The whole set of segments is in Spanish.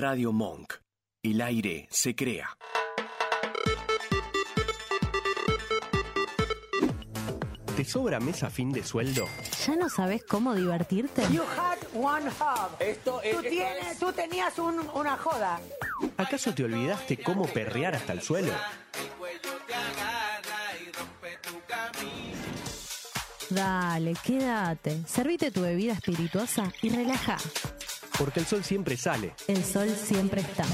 Radio Monk. El aire se crea. ¿Te sobra mes a fin de sueldo? ¿Ya no sabes cómo divertirte? You had one hub. Esto es. Tú, esto tienes- es- tú tenías un- una joda. ¿Acaso te olvidaste cómo perrear hasta el suelo? Dale, quédate. Servite tu bebida espirituosa y relaja. Porque el sol siempre sale. El sol siempre está.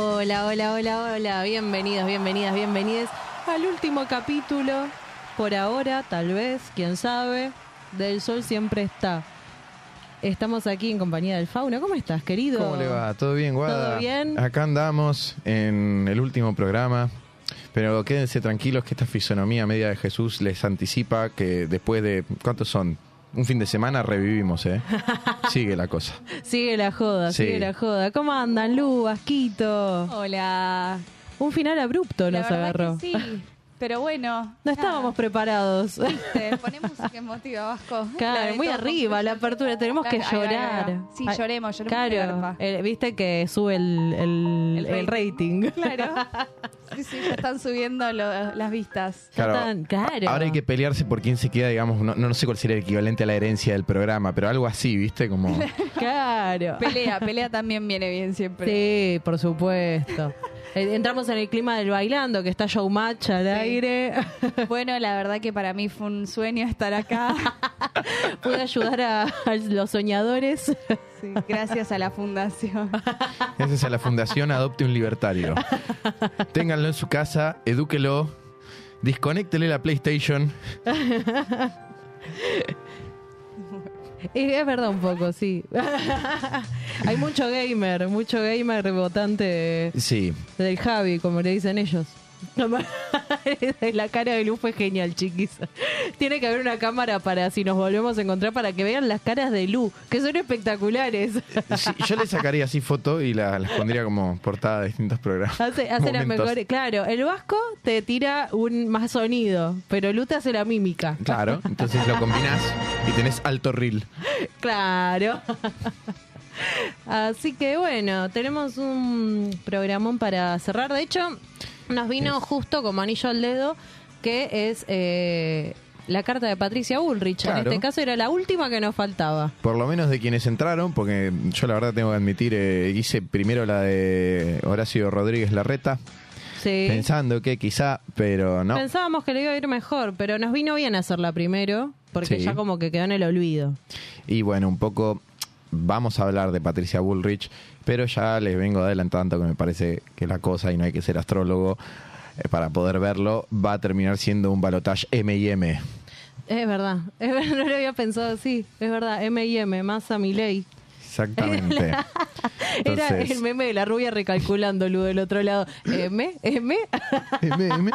Hola, hola, hola, hola. Bienvenidos, bienvenidas, bienvenidas al último capítulo, por ahora, tal vez, quién sabe, del Sol siempre está. Estamos aquí en compañía del Fauna. ¿Cómo estás, querido? ¿Cómo le va? ¿Todo bien, Guada? ¿Todo bien? Acá andamos en el último programa. Pero quédense tranquilos que esta fisonomía media de Jesús les anticipa que después de... ¿Cuántos son? Un fin de semana revivimos, ¿eh? Sigue la cosa. Sigue la joda, Sí. sigue la joda. ¿Cómo andan, Lu, Vasquito? Hola. Un final abrupto La nos agarró. que sí, pero bueno. No estábamos preparados. Viste, Poné música emotiva, Vasco. La Claro, muy arriba, la apertura, tenemos que Claro, llorar. va. Sí, Ay, lloremos, lloremos. Claro, eh, viste que sube el, el- El el rating. Claro. Sí, sí, ya están subiendo lo- las vistas. Están- claro. Ahora hay que pelearse por quién se queda, digamos, no, no sé cuál sería el equivalente a la herencia del programa, pero algo así, ¿viste? Como... Claro. Pelea, pelea también viene bien siempre. Sí, por supuesto. Eh, Entramos en el clima del bailando, que está showmatch al aire. Bueno, la verdad que para mí fue un sueño estar acá. Pude ayudar a, a los soñadores. Sí, gracias a la fundación. Gracias a la Fundación Adopte un Libertario. Ténganlo en su casa, edúquelo, desconéctele la PlayStation. Es verdad un poco, sí. Hay mucho gamer, mucho gamer votante Sí, del Javi, como le dicen ellos. la cara de Lu fue genial, chiquis. Tiene que haber una cámara para si nos volvemos a encontrar para que vean las caras de Lu, que son espectaculares. Sí, yo le sacaría así foto y la- las pondría como portada de distintos programas. Hace, hace las mejores. Claro, el vasco te tira un más sonido, pero Lu te hace la mímica. Claro, entonces lo combinás y tenés alto reel. Claro. Así que bueno, tenemos un programón para cerrar. De hecho, nos vino justo como anillo al dedo, que es eh, la carta de Patricia Bullrich. En este caso era la última que nos faltaba. Por lo menos de quienes entraron, porque yo la verdad tengo que admitir, eh, hice primero la de Horacio Rodríguez Larreta, Sí. pensando que quizá, pero no. Pensábamos que le iba a ir mejor, pero nos vino bien hacerla primero, porque Sí. ya como que quedó en el olvido. Y bueno, un poco vamos a hablar de Patricia Bullrich, pero ya les vengo adelantando que me parece que la cosa, y no hay que ser astrólogo eh, para poder verlo, va a terminar siendo un balotage M y M. Es verdad, es verdad, no lo había pensado así. Es verdad, M y M, más a mi ley. Exactamente. Era el meme de la rubia recalculando, Lu, del otro lado. ¿M? ¿M? M, M.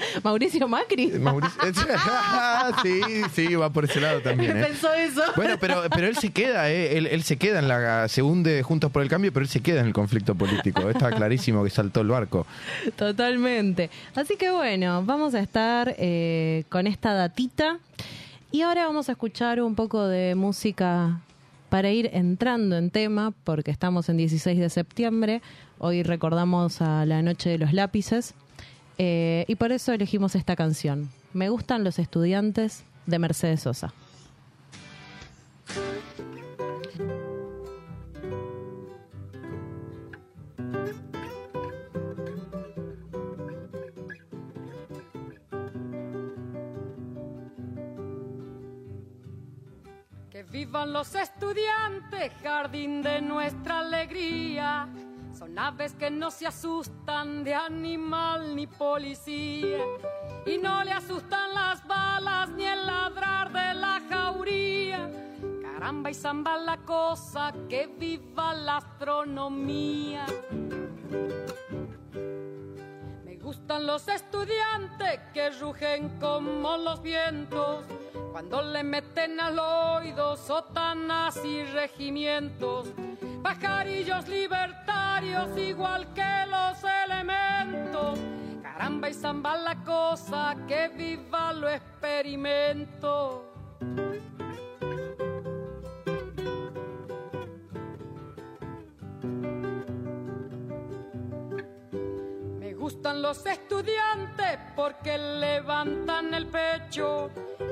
¿Mauricio Macri? Mauricio- sí, sí, va por ese lado también. ¿eh? Pensó eso. Bueno, pero, pero él se queda, ¿eh? él, él se queda en la. Se hunde Juntos por el Cambio, pero él se queda en el conflicto político. Está clarísimo que saltó el barco. Totalmente. Así que bueno, vamos a estar eh, con esta datita. Y ahora vamos a escuchar un poco de música para ir entrando en tema, porque estamos en 16 de septiembre. Hoy recordamos a la Noche de los Lápices. Eh, y por eso elegimos esta canción. Me gustan los estudiantes de Mercedes Sosa. Que vivan los estudiantes, jardín de nuestra alegría. Son aves que no se asustan de animal ni policía. Y no le asustan las balas ni el ladrar de la jauría. Caramba y zamba la cosa, que viva la astronomía. Me gustan los estudiantes que rugen como los vientos. Cuando le meten al oído sotanas y regimientos, pajarillos libertad igual que los elementos. Caramba y zamba la cosa, que viva lo experimento. Me gustan los estudiantes porque levantan el pecho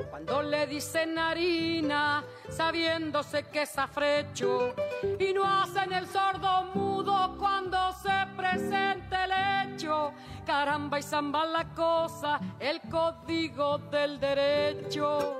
cuando le dicen harina, sabiéndose que es afrecho, y no hacen el sordo mudo cuando se presente el hecho. Caramba y zamba la cosa, el código del derecho.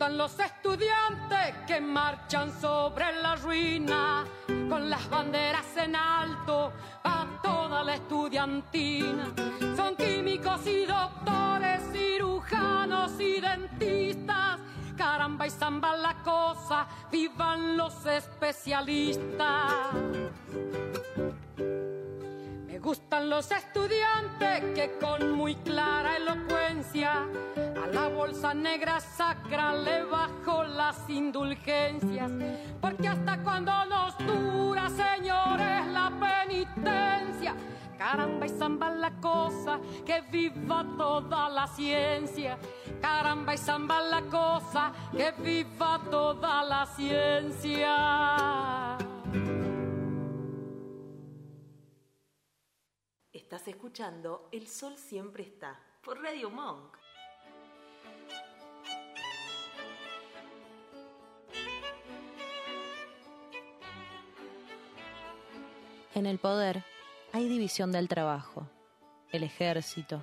Me gustan los estudiantes que marchan sobre la ruina con las banderas en alto a toda la estudiantina. Son químicos y doctores, cirujanos y dentistas. Caramba y zamba la cosa, vivan los especialistas. Me gustan los estudiantes que con muy clara elocuencia bolsa negra sacra le bajo las indulgencias. Porque hasta cuando nos dura, señores, la penitencia. Caramba y zamba la cosa, que viva toda la ciencia. Caramba y zamba la cosa, que viva toda la ciencia. Estás escuchando El Sol Siempre Está por Radio Monk. En el poder hay división del trabajo. El ejército,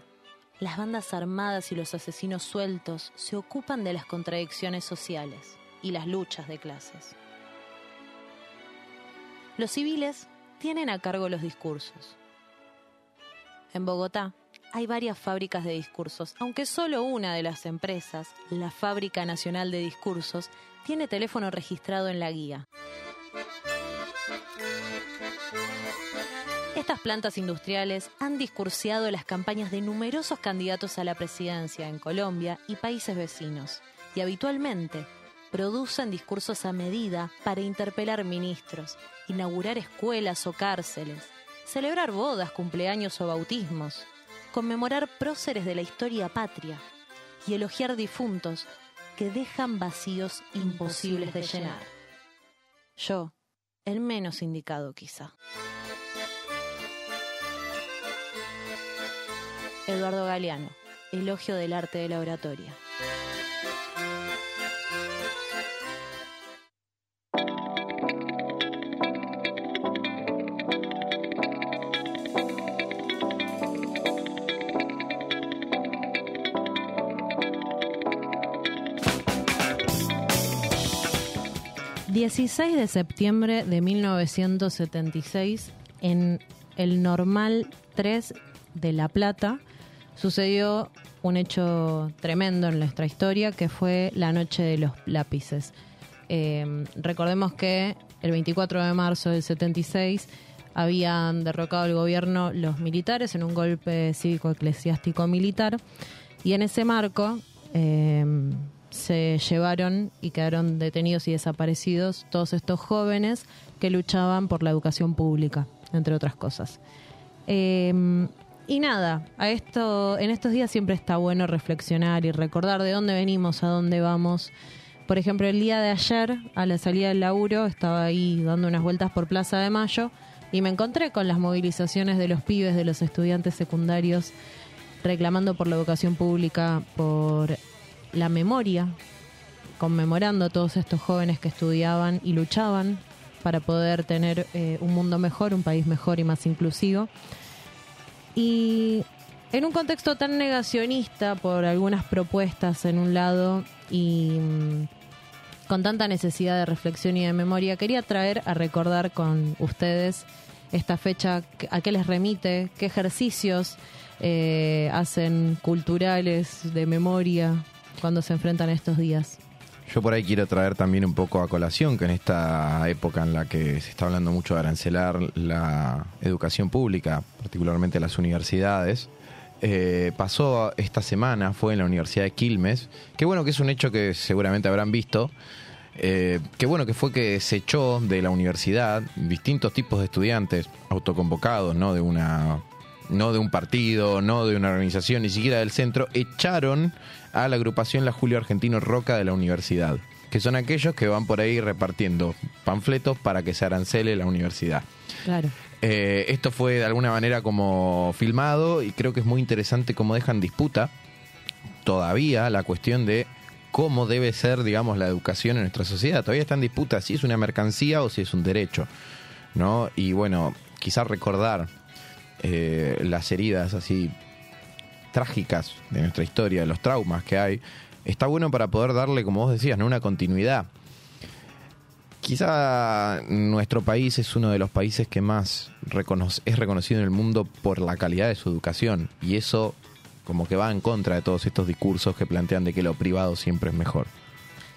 las bandas armadas y los asesinos sueltos se ocupan de las contradicciones sociales y las luchas de clases. Los civiles tienen a cargo los discursos. En Bogotá hay varias fábricas de discursos, aunque solo una de las empresas, la Fábrica Nacional de Discursos, tiene teléfono registrado en la guía. Estas plantas industriales han discursiado las campañas de numerosos candidatos a la presidencia en Colombia y países vecinos, y habitualmente producen discursos a medida para interpelar ministros, inaugurar escuelas o cárceles, celebrar bodas, cumpleaños o bautismos, conmemorar próceres de la historia patria y elogiar difuntos que dejan vacíos imposibles de llenar. Yo, el menos indicado quizá. Eduardo Galeano, Elogio del arte de la oratoria. ...16 de septiembre de 1976... ...en el Normal 3 de La Plata... ...sucedió un hecho tremendo en nuestra historia... ...que fue la noche de los lápices. Eh, recordemos que el 24 de marzo del 76... ...habían derrocado el gobierno los militares... ...en un golpe cívico-eclesiástico-militar... ...y en ese marco... Eh, se llevaron y quedaron detenidos y desaparecidos todos estos jóvenes que luchaban por la educación pública, entre otras cosas. Eh, y nada, a esto, en estos días siempre está bueno reflexionar y recordar de dónde venimos, a dónde vamos. Por ejemplo, el día de ayer, a la salida del laburo, estaba ahí dando unas vueltas por Plaza de Mayo y me encontré con las movilizaciones de los pibes, de los estudiantes secundarios, reclamando por la educación pública, por la memoria conmemorando a todos estos jóvenes que estudiaban y luchaban para poder tener eh, un mundo mejor, un país mejor y más inclusivo. Y en un contexto tan negacionista por algunas propuestas en un lado y mm, con tanta necesidad de reflexión y de memoria, quería traer a recordar con ustedes esta fecha, a qué les remite, qué ejercicios eh, hacen culturales de memoria cuando se enfrentan a estos días. Yo por ahí quiero traer también un poco a colación que en esta época en la que se está hablando mucho de arancelar la educación pública, particularmente las universidades, eh, pasó esta semana, fue en la Universidad de Quilmes, que bueno que es un hecho que seguramente habrán visto, eh, que bueno que fue que se echó de la universidad distintos tipos de estudiantes autoconvocados, no de una no de un partido, no de una organización, ni siquiera del centro, echaron a la agrupación La Julio Argentino Roca de la universidad, que son aquellos que van por ahí repartiendo panfletos para que se arancele la universidad. Claro. Eh, esto fue de alguna manera como filmado y creo que es muy interesante cómo dejan disputa todavía la cuestión de cómo debe ser, digamos, la educación en nuestra sociedad. Todavía está en disputa si es una mercancía o si es un derecho, ¿no? Y bueno, quizás recordar eh, las heridas así trágicas de nuestra historia, los traumas que hay, está bueno para poder darle, como vos decías, una continuidad. Quizá nuestro país es uno de los países que más es reconocido en el mundo por la calidad de su educación y eso como que va en contra de todos estos discursos que plantean de que lo privado siempre es mejor.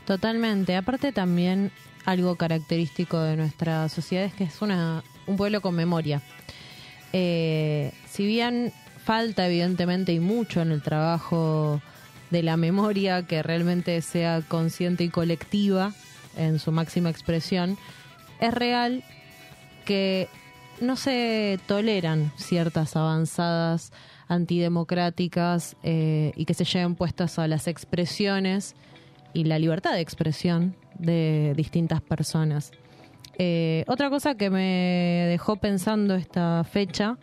Totalmente. Aparte también algo característico de nuestra sociedad es que es una, un pueblo con memoria. Eh, si bien falta evidentemente y mucho en el trabajo de la memoria que realmente sea consciente y colectiva en su máxima expresión, es real que no se toleran ciertas avanzadas antidemocráticas eh, y que se lleven puestas a las expresiones y la libertad de expresión de distintas personas. Eh, otra cosa que me dejó pensando esta fecha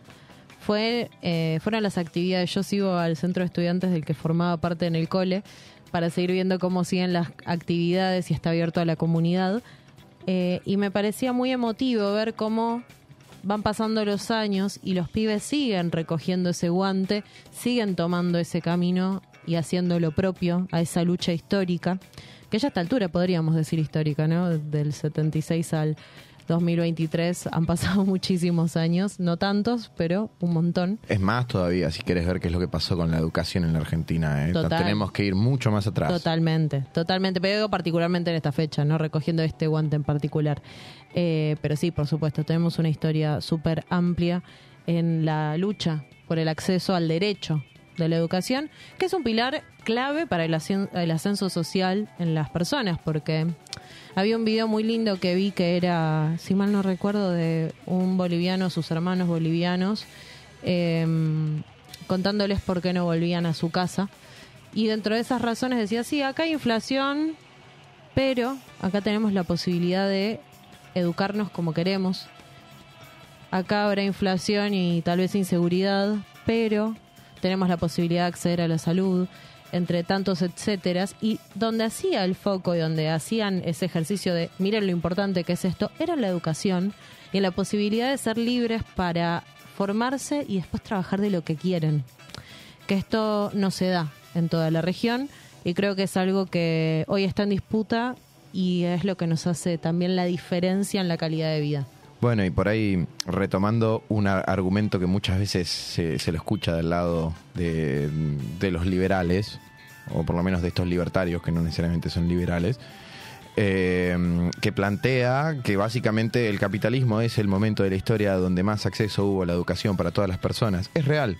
fue eh, fueron las actividades. Yo sigo al centro de estudiantes del que formaba parte en el cole para seguir viendo cómo siguen las actividades y está abierto a la comunidad. y me parecía muy emotivo ver cómo van pasando los años y los pibes siguen recogiendo ese guante, siguen tomando ese camino y haciendo lo propio a esa lucha histórica, que ya a esta altura podríamos decir histórica, ¿no? Del 76 al 2023 han pasado muchísimos años, no tantos, pero un montón. Es más todavía, si quieres ver qué es lo que pasó con la educación en la Argentina. ¿eh? Tenemos que ir mucho más atrás. Totalmente, totalmente, pero particularmente en esta fecha, no recogiendo este guante en particular. Eh, pero sí, por supuesto, tenemos una historia súper amplia en la lucha por el acceso al derecho de la educación, que es un pilar clave para el, ascenso social en las personas, porque había un video muy lindo que vi que era, si mal no recuerdo, de un boliviano, sus hermanos bolivianos, em, contándoles por qué no volvían a su casa. Y dentro de esas razones decía, sí, acá hay inflación, pero acá tenemos la posibilidad de educarnos como queremos. Acá habrá inflación y tal vez inseguridad, pero tenemos la posibilidad de acceder a la salud, entre tantos etcéteras, y donde hacía el foco y donde hacían ese ejercicio de miren lo importante que es esto, era la educación y la posibilidad de ser libres para formarse y después trabajar de lo que quieren. Que esto no se da en toda la región y creo que es algo que hoy está en disputa y es lo que nos hace también la diferencia en la calidad de vida. Bueno, y por ahí retomando un argumento que muchas veces se, lo escucha del lado de, los liberales, o por lo menos de estos libertarios que no necesariamente son liberales, eh, que plantea que básicamente el capitalismo es el momento de la historia donde más acceso hubo a la educación para todas las personas. Es real.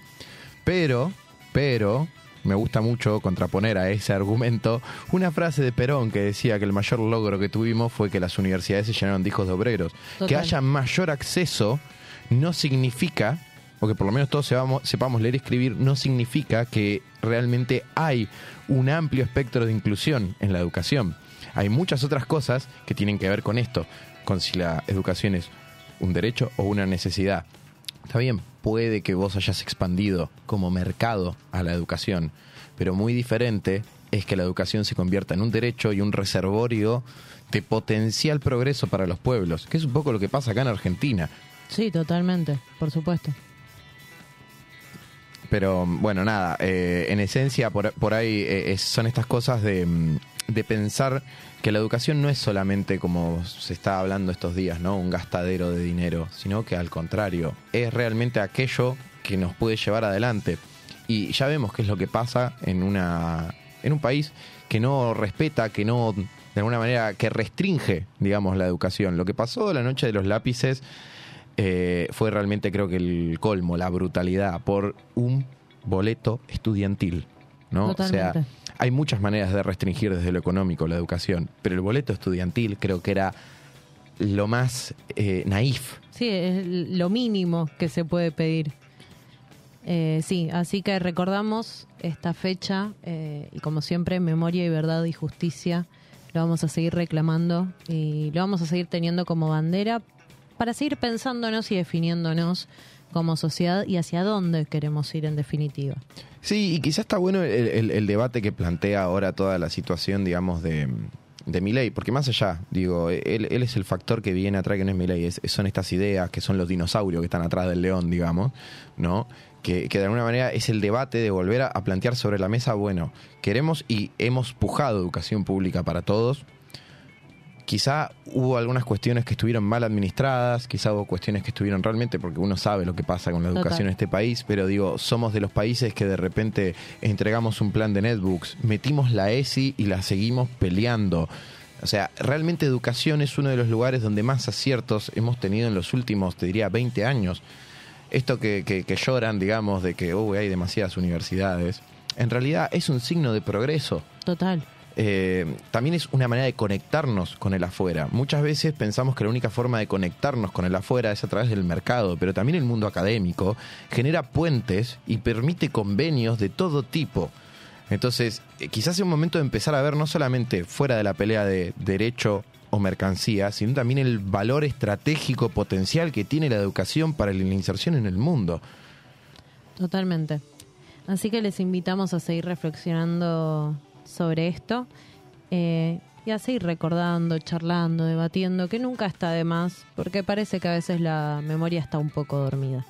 Pero, pero, me gusta mucho contraponer a ese argumento una frase de Perón que decía que el mayor logro que tuvimos fue que las universidades se llenaron de hijos de obreros. Que haya mayor acceso no significa, o que por lo menos todos sepamos, sepamos leer y escribir, no significa que realmente hay un amplio espectro de inclusión en la educación. Hay muchas otras cosas que tienen que ver con esto, con si la educación es un derecho o una necesidad. Está bien, puede que vos hayas expandido como mercado a la educación, pero muy diferente es que la educación se convierta en un derecho y un reservorio de potencial progreso para los pueblos, que es un poco lo que pasa acá en Argentina. Sí, totalmente, por supuesto. Pero bueno, nada, eh, en esencia por, por ahí eh, son estas cosas de, mm, de pensar que la educación no es solamente como se está hablando estos días, ¿no? Un gastadero de dinero, sino que al contrario, es realmente aquello que nos puede llevar adelante. Y ya vemos qué es lo que pasa en una en un país que no respeta, que no de alguna manera que restringe, digamos, la educación. Lo que pasó la noche de los lápices eh, fue realmente creo que el colmo, la brutalidad por un boleto estudiantil, ¿no? O sea, hay muchas maneras de restringir desde lo económico la educación, pero el boleto estudiantil creo que era lo más eh, naif. Sí, es lo mínimo que se puede pedir. Eh, sí, así que recordamos esta fecha eh, y como siempre, memoria y verdad y justicia lo vamos a seguir reclamando y lo vamos a seguir teniendo como bandera para seguir pensándonos y definiéndonos como sociedad y hacia dónde queremos ir en definitiva. Sí, y quizás está bueno el, debate que plantea ahora toda la situación, digamos, de, de porque más allá, digo, él, él es el factor que viene atrás, que no es Milei, es- son estas ideas que son los dinosaurios que están atrás del león, digamos, ¿no? Que, que de alguna manera es el debate de volver a, a plantear sobre la mesa, bueno, queremos y hemos pujado educación pública para todos, Quizá hubo algunas cuestiones que estuvieron mal administradas, quizá hubo cuestiones que estuvieron realmente, porque uno sabe lo que pasa con la educación en este país, pero digo, somos de los países que de repente entregamos un plan de netbooks, metimos la ESI y la seguimos peleando. O sea, realmente educación es uno de los lugares donde más aciertos hemos tenido en los últimos, te diría, 20 años. Esto que, que- que lloran, digamos, de que "Uy, hay demasiadas universidades, en realidad es un signo de progreso Total. Eh, también es una manera de conectarnos con el afuera. Muchas veces pensamos que la única forma de conectarnos con el afuera es a través del mercado, pero también el mundo académico genera puentes y permite convenios de todo tipo. Entonces, eh, quizás sea un momento de empezar a ver no solamente fuera de la pelea de derecho o mercancía, sino también el valor estratégico potencial que tiene la educación para la inserción en el mundo. Totalmente. Así que les invitamos a seguir reflexionando sobre esto eh, y a seguir recordando, charlando, debatiendo, que nunca está de más, porque parece que a veces la memoria está un poco dormida.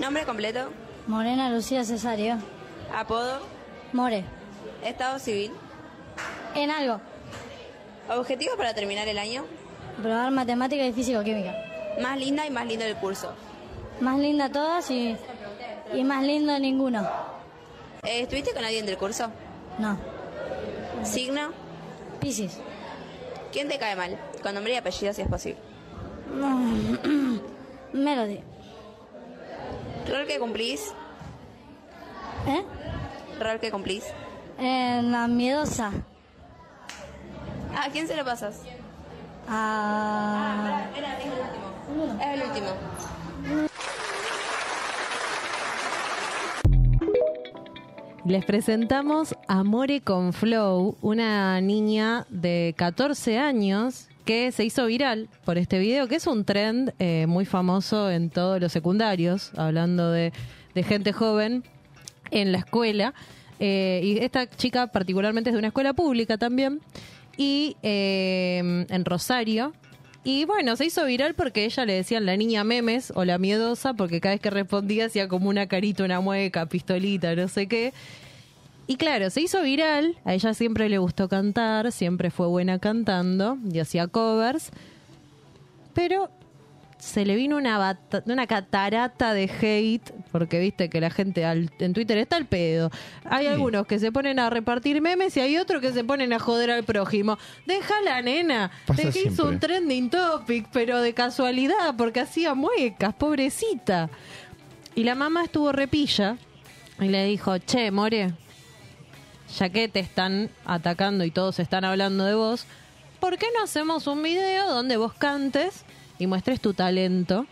Nombre completo, Morena Lucía Cesario. apodo, More. estado civil, En algo. objetivo para terminar el año, Probar matemática y físico-química. más linda y más lindo del curso. Más linda todas y, y más lindo ninguno. Eh, ¿Estuviste con alguien del curso? No. Signo, Piscis. ¿quién te cae mal? Con nombre y apellido si es posible. Melody. Rol que cumplís, ¿Eh? rol que cumplís. Eh, la miedosa. ¿A quién se lo pasas? Ah, Es el último. Les presentamos Amore con Flow, una niña de 14 años que se hizo viral por este video, que es un trend eh, muy famoso en todos los secundarios, hablando de, de gente joven en la escuela. Eh, y esta chica particularmente es de una escuela pública también, y eh, en Rosario. Y bueno, se hizo viral porque ella le decían la niña memes o la miedosa, porque cada vez que respondía hacía como una carita, una mueca, pistolita, no sé qué. Y claro, se hizo viral, a ella siempre le gustó cantar, siempre fue buena cantando y hacía covers, pero se le vino una, bata- una catarata de hate, porque viste que la gente al- en Twitter está al pedo. Hay algunos que se ponen a repartir memes y hay otros que se ponen a joder al prójimo. Deja la nena, que hizo un trending topic, pero de casualidad, porque hacía muecas, pobrecita. Y la mamá estuvo repilla y le dijo, che, More, ya que te están atacando y todos están hablando de vos, ¿por qué no hacemos un video donde vos cantes y muestres tu talento?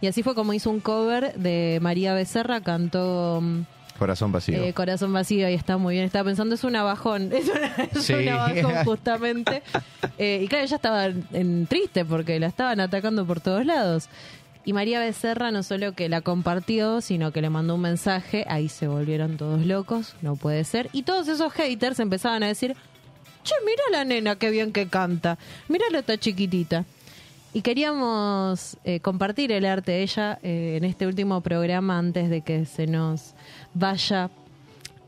Y así fue como hizo un cover de María Becerra, cantó mm, Corazón vacío. eh, Corazón Vacío y está muy bien. Estaba pensando, es una bajón, es una, es Sí. una bajón justamente. Eh, y claro, ella estaba en, triste porque la estaban atacando por todos lados. Y María Becerra no solo que la compartió, sino que le mandó un mensaje, ahí se volvieron todos locos, no puede ser. Y todos esos haters empezaban a decir, che, mira la nena, qué bien que canta, mírala esta chiquitita. Y queríamos eh, compartir el arte de ella eh, en este último programa antes de que se nos vaya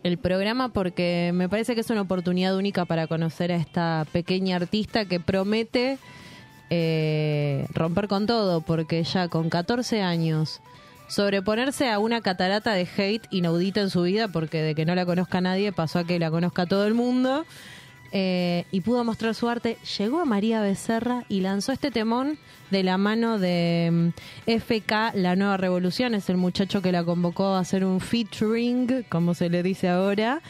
el programa porque me parece que es una oportunidad única para conocer a esta pequeña artista que promete eh, romper con todo porque ya con 14 años sobreponerse a una catarata de hate inaudita en su vida porque de que no la conozca nadie pasó a que la conozca todo el mundo eh, y pudo mostrar su arte. Llegó a María Becerra y lanzó este temón de la mano de mm, FK La Nueva Revolución. Es el muchacho que la convocó a hacer un featuring, como se le dice ahora.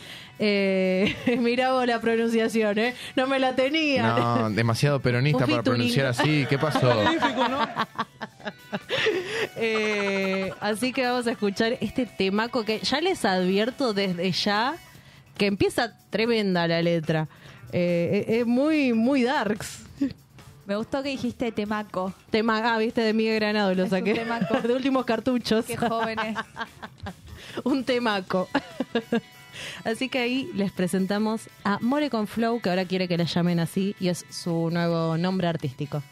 Eh, mirá vos la pronunciación, ¿eh? No me la tenía. No, demasiado peronista para pronunciar así. ¿Qué pasó? Eh, así que vamos a escuchar este temaco que ya les advierto desde ya que empieza tremenda la letra. Eh, es es muy, muy darks. Me gustó que dijiste temaco. Tema, ah, viste, de Miguel Granado lo Es un saqué. temaco. de últimos cartuchos. Qué jóvenes. un temaco. Así que ahí les presentamos a More con Flow, que ahora quiere que la llamen así, y es su nuevo nombre artístico.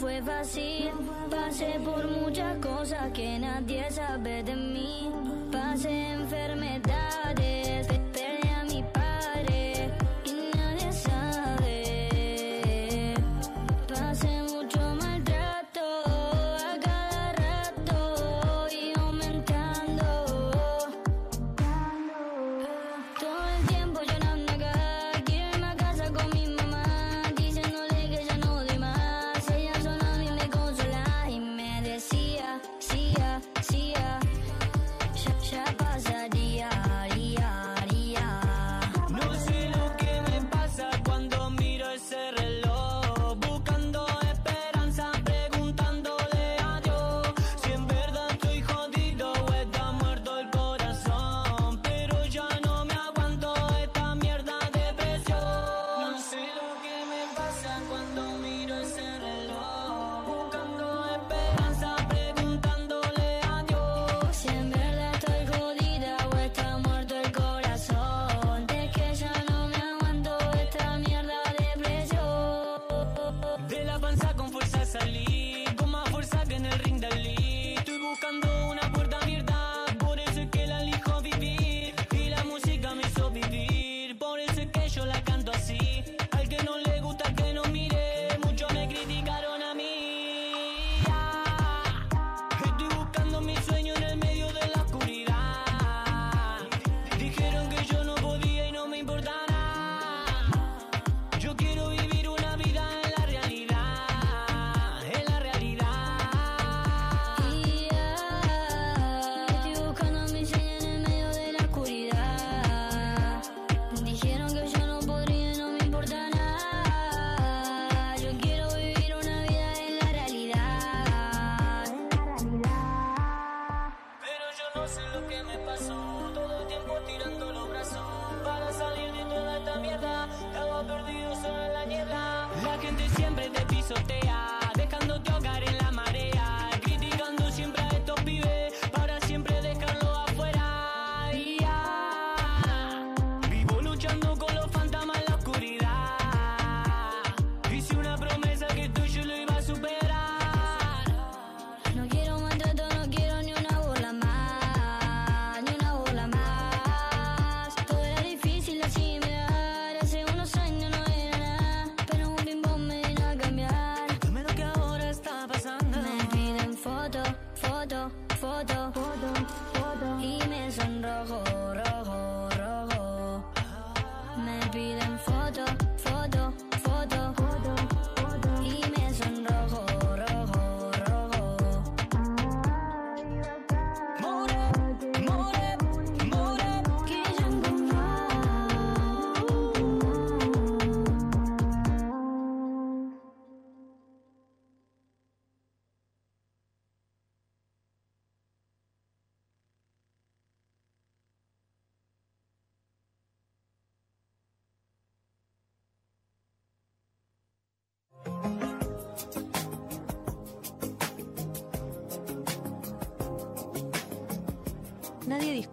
Fue fácil. Pasé por muchas cosas que nadie sabe de mí. Pasé enfermedades,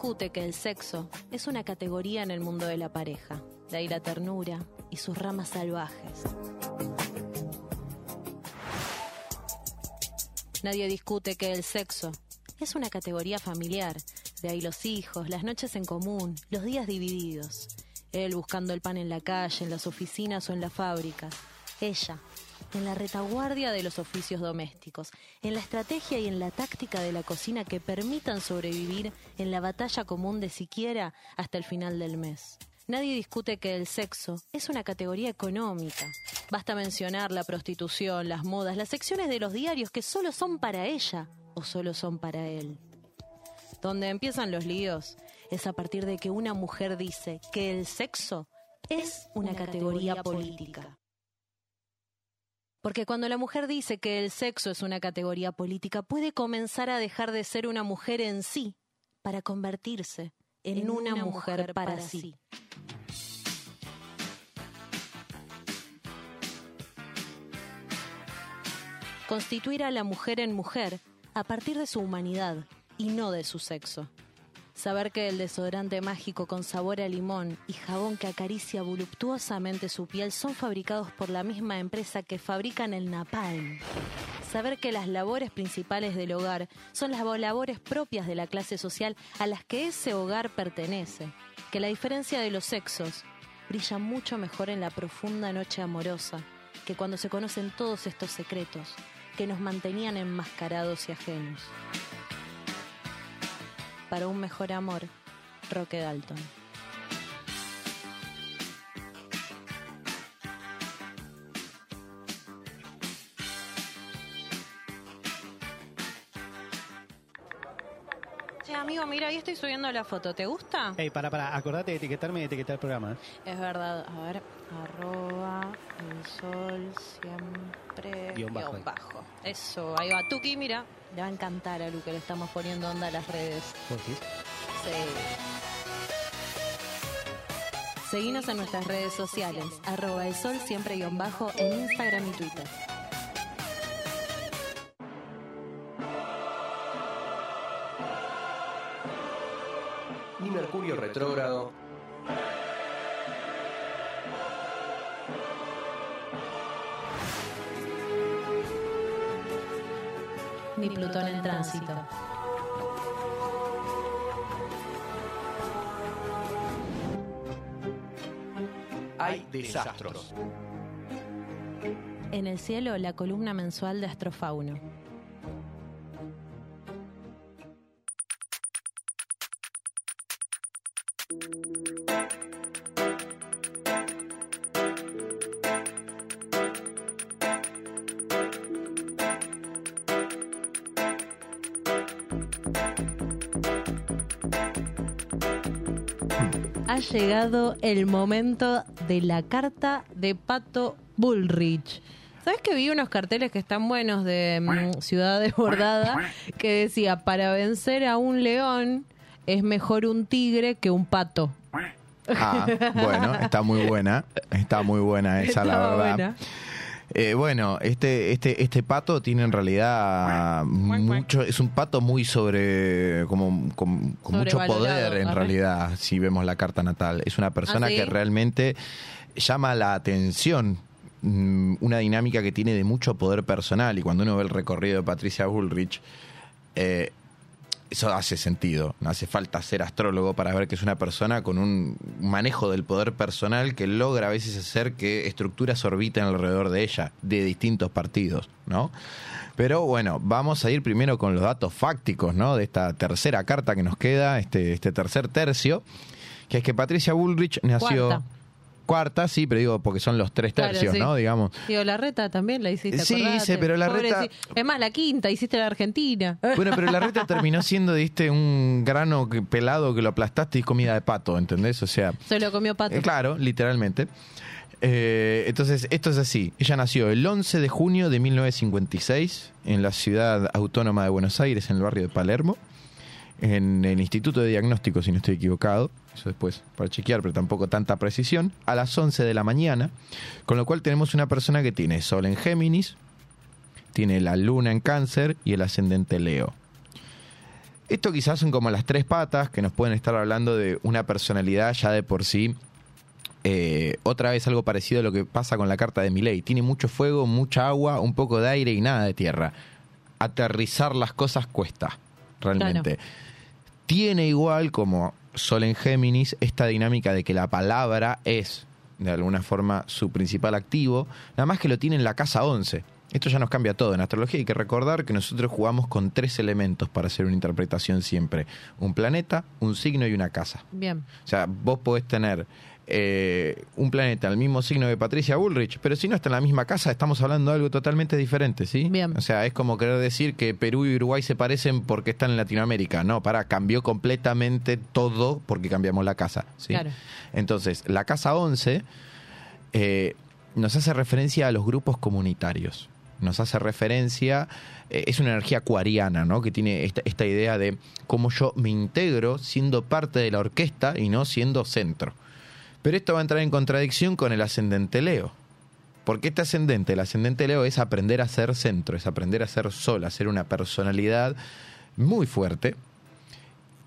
discute que el sexo es una categoría en el mundo de la pareja, de ahí la ternura y sus ramas salvajes. Nadie discute que el sexo es una categoría familiar, de ahí los hijos, las noches en común, los días divididos. Él buscando el pan en la calle, en las oficinas o en la fábrica. Ella, en la retaguardia de los oficios domésticos, en la estrategia y en la táctica de la cocina que permitan sobrevivir en la batalla común de siquiera hasta el final del mes. Nadie discute que el sexo es una categoría económica. Basta mencionar la prostitución, las modas, las secciones de los diarios que solo son para ella o solo son para él. Donde empiezan los líos es a partir de que una mujer dice que el sexo es una categoría política. Porque cuando la mujer dice que el sexo es una categoría política, puede comenzar a dejar de ser una mujer en sí para convertirse en, una, mujer, para, sí. Constituir a la mujer en mujer a partir de su humanidad y no de su sexo. Saber que el desodorante mágico con sabor a limón y jabón que acaricia voluptuosamente su piel son fabricados por la misma empresa que fabrican el napalm. Saber que las labores principales del hogar son las labores propias de la clase social a las que ese hogar pertenece. Que la diferencia de los sexos brilla mucho mejor en la profunda noche amorosa que cuando se conocen todos estos secretos que nos mantenían enmascarados y ajenos para un mejor amor, Roque Dalton. Amigo, mira, ahí estoy subiendo la foto. ¿Te gusta? Ey, para, para, acordate de etiquetarme y etiquetar el programa. ¿eh? Es verdad. A ver, arroba el sol siempre Guión bajo. guion bajo. Eso, ahí va. Tuki, mira, le va a encantar a Lu que le estamos poniendo onda a las redes. ¿Vos decís? Sí. Seguinos en nuestras redes sociales, arroba el sol siempre guion bajo en Instagram y Twitter. Mercurio retrógrado. Ni Plutón en tránsito. Hay desastros. En el cielo, la columna mensual de Astrofauno. Llegado el momento de la carta de Pato Bullrich. ¿Sabes que vi unos carteles que están buenos de mm, Ciudad Desbordada que decía, para vencer a un león es mejor un tigre que un pato? Ah, bueno, está muy buena. Está muy buena esa, la Estaba verdad. buena. Eh, bueno, este, este, este pato tiene en realidad mucho, es un pato muy sobre, como, con, con mucho poder en realidad, si vemos la carta natal. Es una persona ¿Ah, sí? que realmente llama la atención, mm, una dinámica que tiene de mucho poder personal y cuando uno ve el recorrido de Patricia Bullrich, eh, eso hace sentido. No hace falta ser astrólogo para ver que es una persona con un manejo del poder personal que logra a veces hacer que estructuras orbiten alrededor de ella, de distintos partidos, ¿no? Pero bueno, vamos a ir primero con los datos fácticos, ¿no? De esta tercera carta que nos queda, este, este tercer tercio, que es que Patricia Bullrich nació... Cuarta, sí, pero digo porque son los tres Claro, tercios, sí. ¿no? Digamos. Digo, la reta también la hiciste. Sí, acordate. hice, pero la reta-. Es más, la quinta, hiciste la Argentina. Bueno, pero la reta terminó siendo, viste, un grano que- pelado que lo aplastaste y es comida de pato, ¿entendés? O sea, Se lo comió Pato. eh, claro, literalmente. Eh, entonces, esto es así. Ella nació el 11 de junio de 1956 en la ciudad autónoma de Buenos Aires, en el barrio de Palermo, en el Instituto de Diagnóstico, si no estoy equivocado. Eso después para chequear, pero tampoco tanta precisión. A las 11 de la mañana, con lo cual tenemos una persona que tiene Sol en Géminis, tiene la Luna en Cáncer y el ascendente Leo. Esto quizás son como las tres patas que nos pueden estar hablando de una personalidad ya de por sí. eh, otra vez algo parecido a lo que pasa con la carta de Milei. Tiene mucho fuego, mucha agua, un poco de aire y nada de tierra. Aterrizar las cosas cuesta, realmente. Tiene igual como Sol en Géminis esta dinámica de que la palabra es de alguna forma su principal activo, nada más que lo tiene en la casa 11. Esto ya nos cambia todo. En astrología hay que recordar que nosotros jugamos con tres elementos para hacer una interpretación siempre. Un planeta, un signo y una casa. Bien. O sea, vos podés tener eh, un planeta, el mismo signo que Patricia Bullrich, pero si no está en la misma casa, estamos hablando de algo totalmente diferente, ¿sí? O sea, es como querer decir que Perú y Uruguay se parecen porque están en Latinoamérica. No, para, cambió completamente todo porque cambiamos la casa, ¿sí? Claro. Entonces, la casa 11 eh, nos hace referencia a los grupos comunitarios. Nos hace referencia, eh, es una energía acuariana, ¿no? Que tiene esta, esta idea de cómo yo me integro siendo parte de la orquesta y no siendo centro. Pero esto va a entrar en contradicción con el ascendente Leo. Porque este ascendente, el ascendente Leo, es aprender a ser centro, es aprender a ser sol, a ser una personalidad muy fuerte.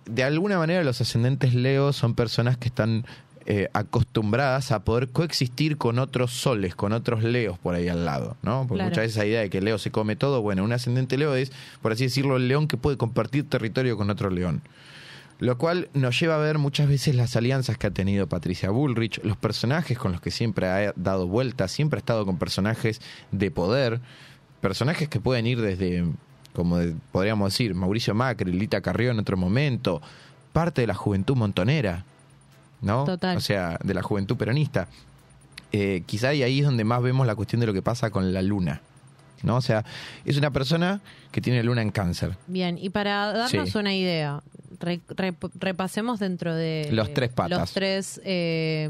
De alguna manera los ascendentes Leo son personas que están eh, acostumbradas a poder coexistir con otros soles, con otros Leos por ahí al lado, ¿no? Porque Claro. muchas veces esa idea de que Leo se come todo, bueno, un ascendente Leo es, por así decirlo, el león que puede compartir territorio con otro león. Lo cual nos lleva a ver muchas veces las alianzas que ha tenido Patricia Bullrich, los personajes con los que siempre ha dado vueltas, siempre ha estado con personajes de poder, personajes que pueden ir desde, como de- podríamos decir, Mauricio Macri, Lita Carrió en otro momento, parte de la juventud montonera, ¿no? Total. O sea, de la juventud peronista. Eh, quizá y ahí es donde más vemos la cuestión de lo que pasa con la luna, ¿no? O sea, es una persona que tiene luna en cáncer. Bien, y para darnos Sí. una idea, re- rep- repasemos dentro de Los tres patas. Los tres, eh,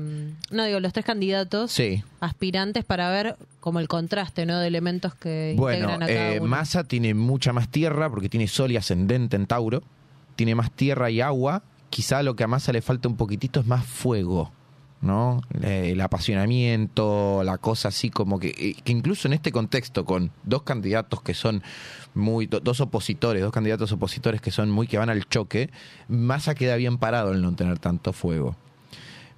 no digo, los tres candidatos Sí. aspirantes para ver como el contraste, ¿no? De elementos que Bueno, integran a cada eh, uno. Massa tiene mucha más tierra porque tiene sol y ascendente en Tauro. Tiene más tierra y agua. Quizá lo que a Massa le falta un poquitito es más fuego, ¿no? Eh, el apasionamiento, la cosa así como que, eh, que incluso en este contexto con dos candidatos que son muy, do- dos opositores, dos candidatos opositores que son muy que van al choque, Massa queda bien parado en no tener tanto fuego.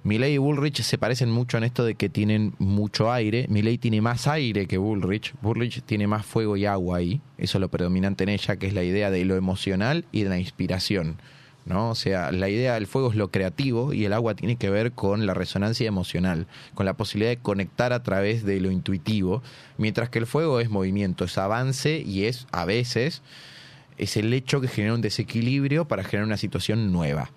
Milei y Bullrich se parecen mucho en esto de que tienen mucho aire. Milei tiene más aire que Bullrich. Bullrich tiene más fuego y agua ahí. Eso es lo predominante en ella, que es la idea de lo emocional y de la inspiración. ¿No? O sea, la idea del fuego es lo creativo y el agua tiene que ver con la resonancia emocional, con la posibilidad de conectar a través de lo intuitivo, mientras que el fuego es movimiento, es avance y es, a veces, es el hecho que genera un desequilibrio para generar una situación nueva.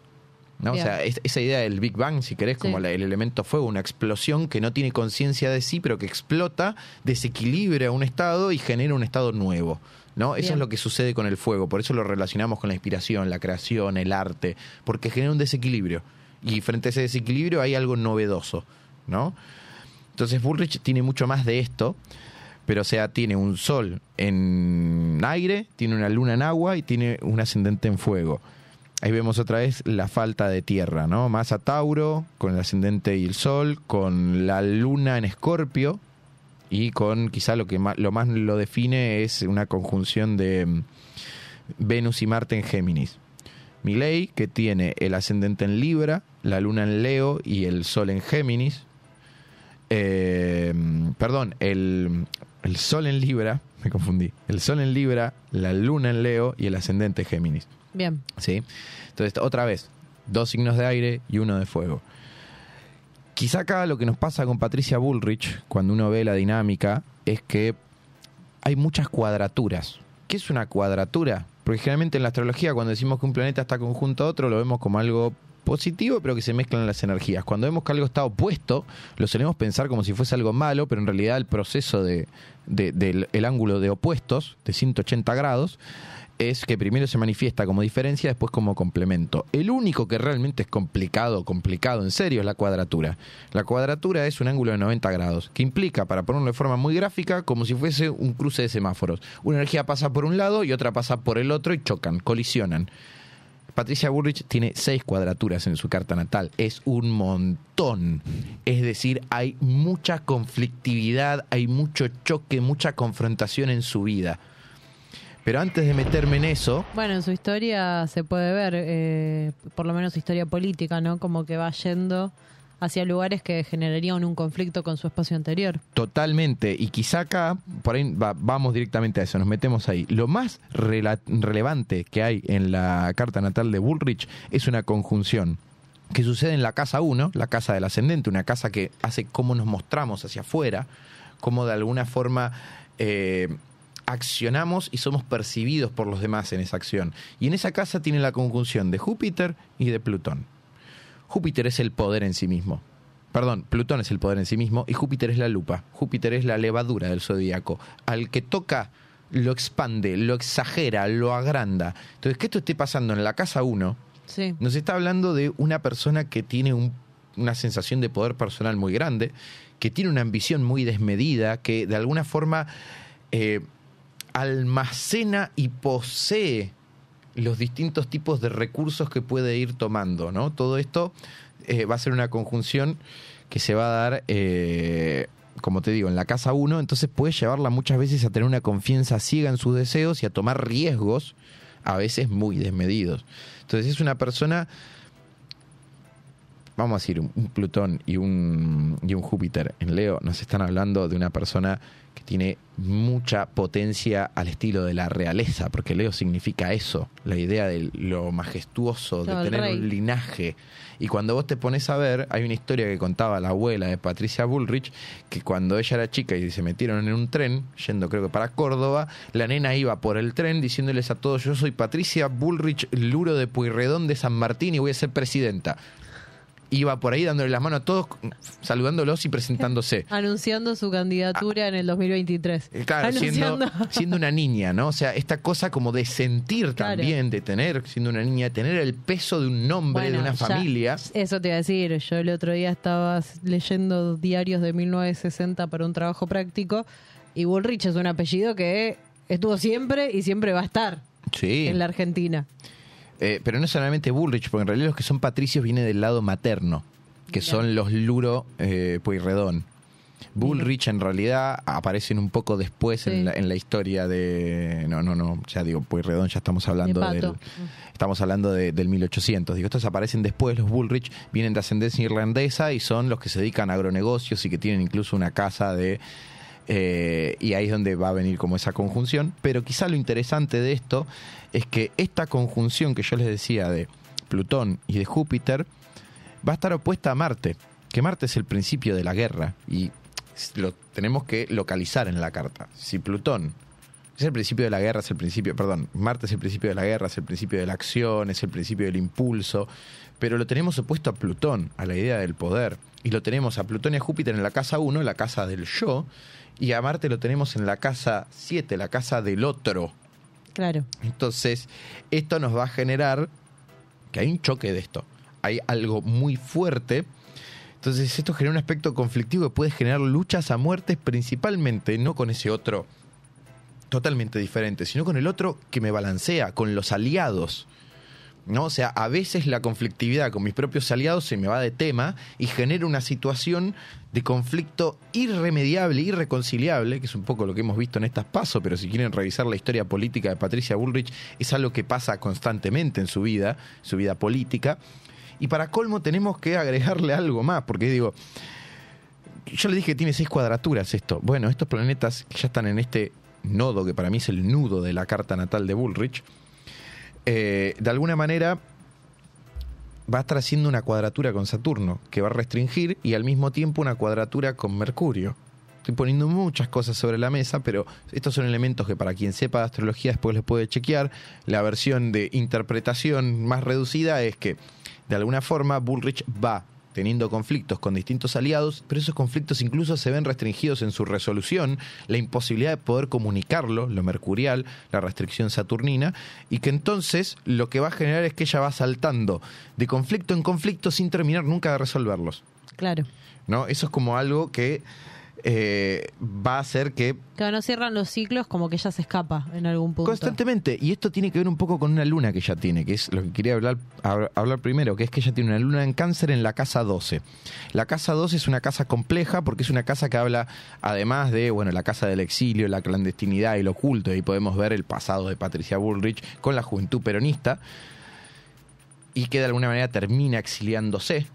¿no? O sea, es- esa idea del Big Bang, si querés, como Sí. la- el elemento fuego, una explosión que no tiene conciencia de sí, pero que explota, desequilibra un estado y genera un estado nuevo. ¿No? Eso es lo que sucede con el fuego, por eso lo relacionamos con la inspiración, la creación, el arte, porque genera un desequilibrio. Y frente a ese desequilibrio hay algo novedoso, ¿no? Entonces Bullrich tiene mucho más de esto, pero o sea, tiene un sol en aire, tiene una luna en agua y tiene un ascendente en fuego. Ahí vemos otra vez la falta de tierra, ¿no? Más a Tauro, con el ascendente y el sol, con la luna en Escorpio y con quizá lo que más, lo más lo define es una conjunción de mm, Venus y Marte en Géminis. Milei, que tiene el ascendente en Libra, la luna en Leo y el sol en Géminis. eh, perdón, el, el Sol en Libra, me confundí, el Sol en Libra, la Luna en Leo y el ascendente Géminis. Bien. ¿sí? Entonces, otra vez, dos signos de aire y uno de fuego. Quizá acá lo que nos pasa con Patricia Bullrich, cuando uno ve la dinámica, es que hay muchas cuadraturas. ¿Qué es una cuadratura? Porque generalmente en la astrología, cuando decimos que un planeta está conjunto a otro, lo vemos como algo positivo, pero que se mezclan las energías. Cuando vemos que algo está opuesto, lo solemos pensar como si fuese algo malo, pero en realidad el proceso de, de- del el ángulo de opuestos, de 180 grados, es que primero se manifiesta como diferencia, después como complemento. El único que realmente es complicado, complicado en serio, es la cuadratura. La cuadratura es un ángulo de 90 grados, que implica, para ponerlo de forma muy gráfica, como si fuese un cruce de semáforos. Una energía pasa por un lado y otra pasa por el otro y chocan, colisionan. Patricia Bullrich tiene seis cuadraturas en su carta natal. Es un montón. Es decir, hay mucha conflictividad, hay mucho choque, mucha confrontación en su vida. Pero antes de meterme en eso, Bueno, en su historia se puede ver, eh, por lo menos historia política, ¿no? Como que va yendo hacia lugares que generarían un conflicto con su espacio anterior. totalmente, y quizá acá, por ahí va- vamos directamente a eso, nos metemos ahí. Lo más rela- relevante que hay en la carta natal de Bullrich es una conjunción que sucede en la casa 1, la casa del ascendente, una casa que hace cómo nos mostramos hacia afuera, cómo de alguna forma eh, accionamos y somos percibidos por los demás en esa acción. Y en esa casa tiene la conjunción de Júpiter y de Plutón. Júpiter es el poder en sí mismo. Perdón, Plutón es el poder en sí mismo y Júpiter es la lupa. Júpiter es la levadura del zodíaco. Al que toca, lo expande, lo exagera, lo agranda. Entonces, que esto esté pasando en la casa 1, Sí. nos está hablando de una persona que tiene un- una sensación de poder personal muy grande, que tiene una ambición muy desmedida, que de alguna forma eh, almacena y posee los distintos tipos de recursos que puede ir tomando, ¿no? Todo esto eh, va a ser una conjunción que se va a dar, eh, como te digo, en la casa 1, entonces puede llevarla muchas veces a tener una confianza ciega en sus deseos y a tomar riesgos, a veces muy desmedidos. Entonces es una persona, vamos a decir, un Plutón y un, y un Júpiter en Leo, nos están hablando de una persona que tiene mucha potencia al estilo de la realeza, porque Leo significa eso, la idea de lo majestuoso, Todo de tener rey. un linaje. Y cuando vos te pones a ver, hay una historia que contaba la abuela de Patricia Bullrich, que cuando ella era chica y se metieron en un tren, yendo creo que para Córdoba, la nena iba por el tren diciéndoles a todos, yo soy Patricia Bullrich Luro de Pueyrredón de San Martín y voy a ser presidenta. Iba por ahí dándole las manos a todos, saludándolos y presentándose. Anunciando su candidatura en el 2023. Eh, Claro, siendo, Anunciando. siendo una niña, ¿no? O sea, esta cosa como de sentir Claro. también, de tener, siendo una niña, tener el peso de un nombre, de una ya- familia. Eso te iba a decir. Yo el otro día estaba leyendo diarios de 1960 para un trabajo práctico y Bullrich es un apellido que estuvo siempre y siempre va a estar Sí. en la Argentina. Eh, pero no solamente Bullrich, porque en realidad los que son patricios vienen del lado materno, que son los Luro eh, Pueyrredón. Bullrich en realidad aparecen un poco después Sí. en, la, en la historia de... No, no, no, ya digo, Pueyrredón ya estamos hablando De del... Estamos hablando de- del 1800. Digo, estos aparecen después, los Bullrich vienen de ascendencia irlandesa y son los que se dedican a agronegocios y que tienen incluso una casa de... eh, y ahí es donde va a venir como esa conjunción. Pero quizá lo interesante de esto es que esta conjunción que yo les decía de Plutón y de Júpiter va a estar opuesta a Marte, que Marte es el principio de la guerra y lo tenemos que localizar en la carta. Si Plutón es el principio de la guerra, es el principio, perdón, Marte es el principio de la guerra, es el principio de la acción, es el principio del impulso, pero lo tenemos opuesto a Plutón, a la idea del poder, y lo tenemos a Plutón y a Júpiter en la casa 1, la casa del yo, y a Marte lo tenemos en la casa 7, la casa del otro. Claro. Entonces, esto nos va a generar que hay un choque de esto. Hay algo muy fuerte. Entonces, esto genera un aspecto conflictivo que puede generar luchas a muertes, principalmente no con ese otro totalmente diferente, sino con el otro que me balancea, con los aliados. ¿No? O sea, a veces la conflictividad con mis propios aliados se me va de tema y genera una situación de conflicto irremediable, irreconciliable, que es un poco lo que hemos visto en estas pasos, pero si quieren revisar la historia política de Patricia Bullrich, es algo que pasa constantemente en su vida, su vida política. Y para colmo tenemos que agregarle algo más, porque digo, yo le dije que tiene seis cuadraturas esto. Bueno, estos planetas ya están en este nodo, que para mí es el nudo de la carta natal de Bullrich, eh, de alguna manera va a estar haciendo una cuadratura con Saturno, que va a restringir, y al mismo tiempo una cuadratura con Mercurio. Estoy poniendo muchas cosas sobre la mesa, pero estos son elementos que para quien sepa de astrología después les puede chequear. La versión de interpretación más reducida es que, de alguna forma, Bullrich va teniendo conflictos con distintos aliados, pero esos conflictos incluso se ven restringidos en su resolución, la imposibilidad de poder comunicarlo, lo mercurial, la restricción saturnina, y que entonces lo que va a generar es que ella va saltando de conflicto en conflicto sin terminar nunca de resolverlos. Claro. ¿no? Eso es como algo que eh, va a hacer que Que no cierran los ciclos como que ella se escapa en algún punto. Constantemente, y esto tiene que ver un poco con una luna que ella tiene, que es lo que quería hablar, hab- hablar primero, que es que ella tiene una luna en cáncer en la casa 12. La casa 12 es una casa compleja porque es una casa que habla, además de, bueno, la casa del exilio, la clandestinidad y lo oculto, y podemos ver el pasado de Patricia Bullrich con la juventud peronista, y que de alguna manera termina exiliándose,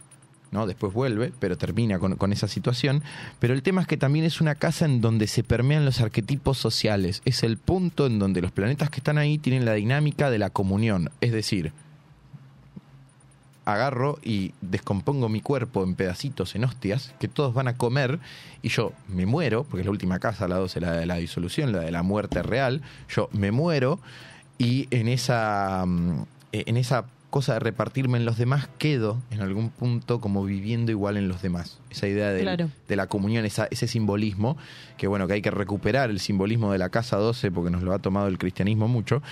¿no? Después vuelve, pero termina con, con esa situación. Pero el tema es que también es una casa en donde se permean los arquetipos sociales. Es el punto en donde los planetas que están ahí tienen la dinámica de la comunión. Es decir, agarro y descompongo mi cuerpo en pedacitos, en hostias, que todos van a comer, y yo me muero, porque es la última casa, la 12, la de la disolución, la de la muerte real, yo me muero, y en esa, mm, en esa cosa de repartirme en los demás, quedo en algún punto como viviendo igual en los demás. Esa idea del- Claro. de la comunión, esa- ese simbolismo, que bueno, que hay que recuperar el simbolismo de la casa 12 porque nos lo ha tomado el cristianismo mucho,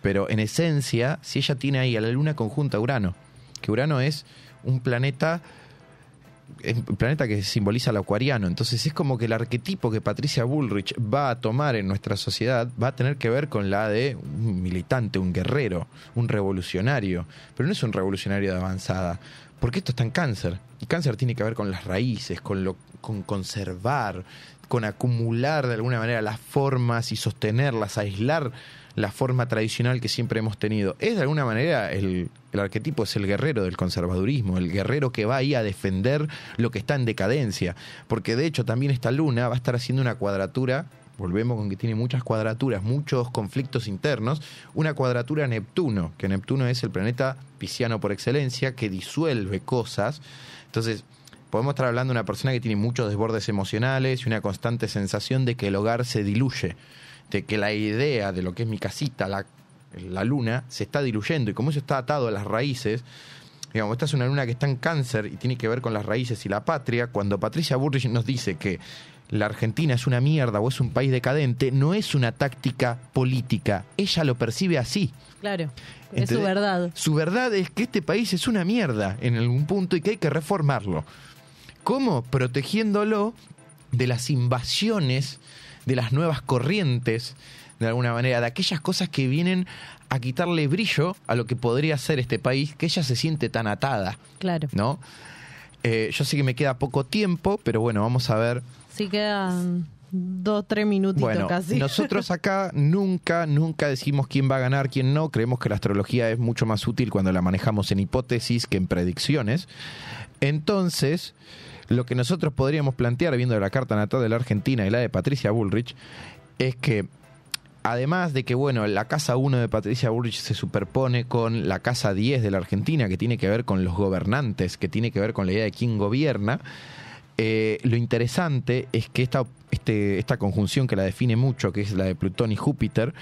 pero en esencia, si ella tiene ahí a la luna conjunta a Urano, que Urano es un planeta es un planeta que simboliza al acuariano. Entonces es como que el arquetipo que Patricia Bullrich va a tomar en nuestra sociedad va a tener que ver con la de un militante, un guerrero, un revolucionario. Pero no es un revolucionario de avanzada. Porque esto está en cáncer. Y cáncer tiene que ver con las raíces, con lo, con conservar, con acumular de alguna manera las formas y sostenerlas, aislar la forma tradicional que siempre hemos tenido. Es de alguna manera el, el arquetipo es el guerrero del conservadurismo, el guerrero que va ahí a defender lo que está en decadencia. Porque de hecho también esta luna va a estar haciendo una cuadratura, volvemos con que tiene muchas cuadraturas, muchos conflictos internos, una cuadratura Neptuno, que Neptuno es el planeta pisciano por excelencia, que disuelve cosas. Entonces, podemos estar hablando de una persona que tiene muchos desbordes emocionales y una constante sensación de que el hogar se diluye, de que la idea de lo que es mi casita, la, la luna, se está diluyendo y como eso está atado a las raíces, digamos, esta es una luna que está en cáncer y tiene que ver con las raíces y la patria, cuando Patricia Burrich nos dice que la Argentina es una mierda o es un país decadente, no es una táctica política, ella lo percibe así. Claro. Es su verdad. Su verdad es que este país es una mierda en algún punto y que hay que reformarlo. ¿Cómo? Protegiéndolo de las invasiones, de las nuevas corrientes, de alguna manera, de aquellas cosas que vienen a quitarle brillo a lo que podría ser este país, que ella se siente tan atada, Claro. ¿no? Eh, yo sé que me queda poco tiempo, pero bueno, vamos a ver Sí quedan dos, tres minutitos bueno, casi. nosotros acá nunca, nunca decimos quién va a ganar, quién no. Creemos que la astrología es mucho más útil cuando la manejamos en hipótesis que en predicciones. Entonces, lo que nosotros podríamos plantear viendo la carta natal de la Argentina y la de Patricia Bullrich es que además de que, bueno, la casa 1 de Patricia Bullrich se superpone con la casa 10 de la Argentina, que tiene que ver con los gobernantes, que tiene que ver con la idea de quién gobierna, eh, lo interesante es que esta, este, esta conjunción que la define mucho, que es la de Plutón y Júpiter,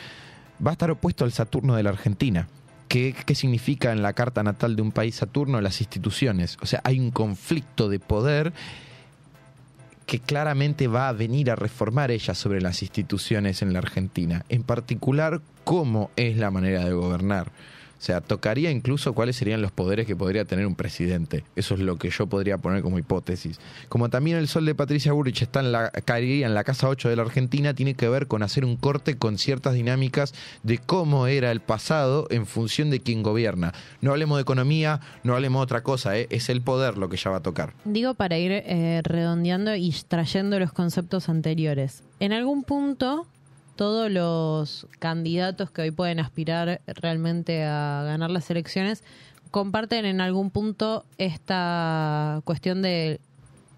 va a estar opuesto al Saturno de la Argentina. ¿Qué, ¿Qué significa en la carta natal de un país Saturno? Las instituciones. O sea, hay un conflicto de poder que claramente va a venir a reformar ella sobre las instituciones en la Argentina. En particular, cómo es la manera de gobernar. O sea, tocaría incluso cuáles serían los poderes que podría tener un presidente. Eso es lo que yo podría poner como hipótesis. Como también el sol de Patricia Burrich está en la, caería en la casa 8 de la Argentina, tiene que ver con hacer un corte con ciertas dinámicas de cómo era el pasado en función de quién gobierna. No hablemos de economía, no hablemos de otra cosa, ¿eh? es el poder lo que ella va a tocar. Digo para ir eh, redondeando y trayendo los conceptos anteriores. En algún punto, todos los candidatos que hoy pueden aspirar realmente a ganar las elecciones comparten en algún punto esta cuestión de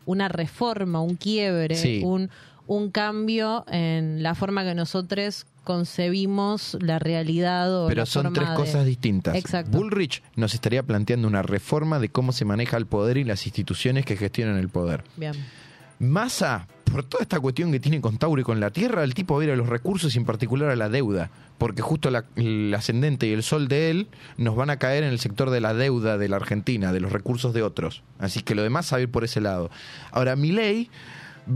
una reforma, un quiebre, Sí. un, un cambio en la forma que nosotros concebimos la realidad o Pero la son forma tres de- cosas distintas. Exacto. Bullrich nos estaría planteando una reforma de cómo se maneja el poder y las instituciones que gestionan el poder. Bien. Massa, por toda esta cuestión que tiene con Tauro y con la Tierra, el tipo va a los recursos y en particular a la deuda. Porque justo la- el ascendente y el sol de él nos van a caer en el sector de la deuda de la Argentina, de los recursos de otros. Así que lo demás a ir por ese lado. Ahora, Milei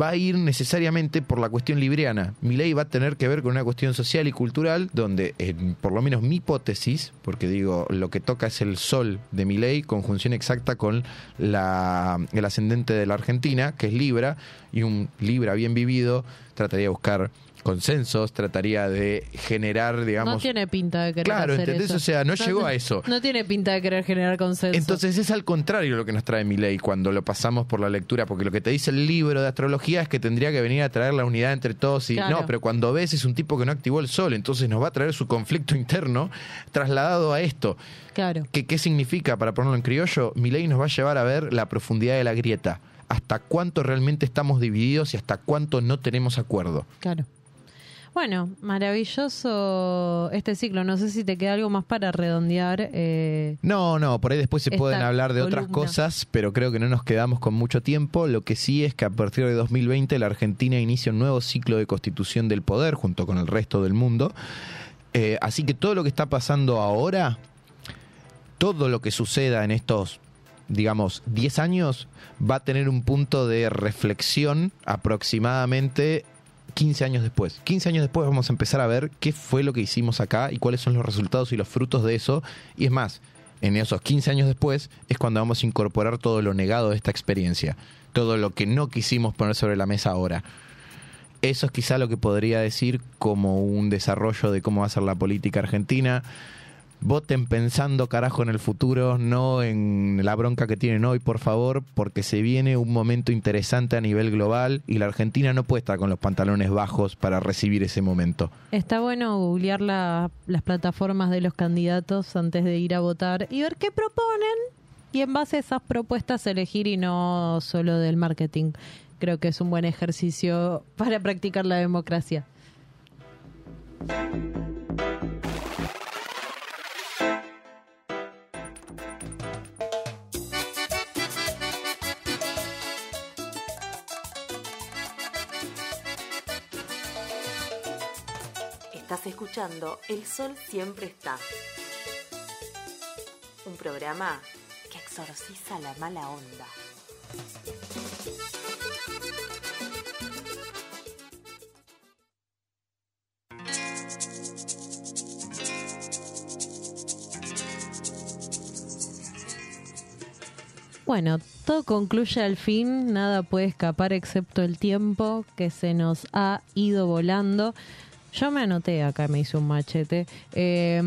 va a ir necesariamente por la cuestión libriana. Milei va a tener que ver con una cuestión social y cultural, donde, en, por lo menos mi hipótesis, porque digo, lo que toca es el sol de Milei, conjunción exacta con la, el ascendente de la Argentina, que es Libra, y un Libra bien vivido trataría de buscar consensos, trataría de generar, digamos... no tiene pinta de querer Claro, hacer ¿entendés? eso. O sea, no llegó a eso. No tiene pinta de querer generar consenso. Entonces es al contrario lo que nos trae Milei cuando lo pasamos por la lectura, porque lo que te dice el libro de astrología es que tendría que venir a traer la unidad entre todos y Claro. no, pero cuando ves es un tipo que no activó el sol, entonces nos va a traer su conflicto interno trasladado a esto. Claro. ¿Qué, qué significa, para ponerlo en criollo? Milei nos va a llevar a ver la profundidad de la grieta, hasta cuánto realmente estamos divididos y hasta cuánto no tenemos acuerdo. Claro. Bueno, maravilloso este ciclo. No sé si te queda algo más para redondear. eh, No, no, por ahí después se pueden hablar de otras cosas, pero creo que no nos quedamos con mucho tiempo. Lo que sí es que a partir de 2020 la Argentina inicia un nuevo ciclo de constitución del poder junto con el resto del mundo. Eh, así que todo lo que está pasando ahora, todo lo que suceda en estos, digamos, 10 años, va a tener un punto de reflexión aproximadamente 15 años después. 15 años después vamos a empezar a ver qué fue lo que hicimos acá y cuáles son los resultados y los frutos de eso. Y es más, en esos 15 años después es cuando vamos a incorporar todo lo negado de esta experiencia, todo lo que no quisimos poner sobre la mesa ahora. Eso es quizá lo que podría decir como un desarrollo de cómo va a ser la política argentina. Voten pensando carajo en el futuro, no en la bronca que tienen hoy, por favor, porque se viene un momento interesante a nivel global y la Argentina no puede estar con los pantalones bajos para recibir ese momento. está bueno googlear la- las plataformas de los candidatos antes de ir a votar y ver qué proponen y en base a esas propuestas elegir y no solo del marketing. Creo que es un buen ejercicio para practicar la democracia. Estás escuchando El Sol Siempre Está. Un programa que exorciza la mala onda. Bueno, todo concluye al fin, nada puede escapar excepto el tiempo que se nos ha ido volando. Yo me anoté acá, me hice un machete, eh,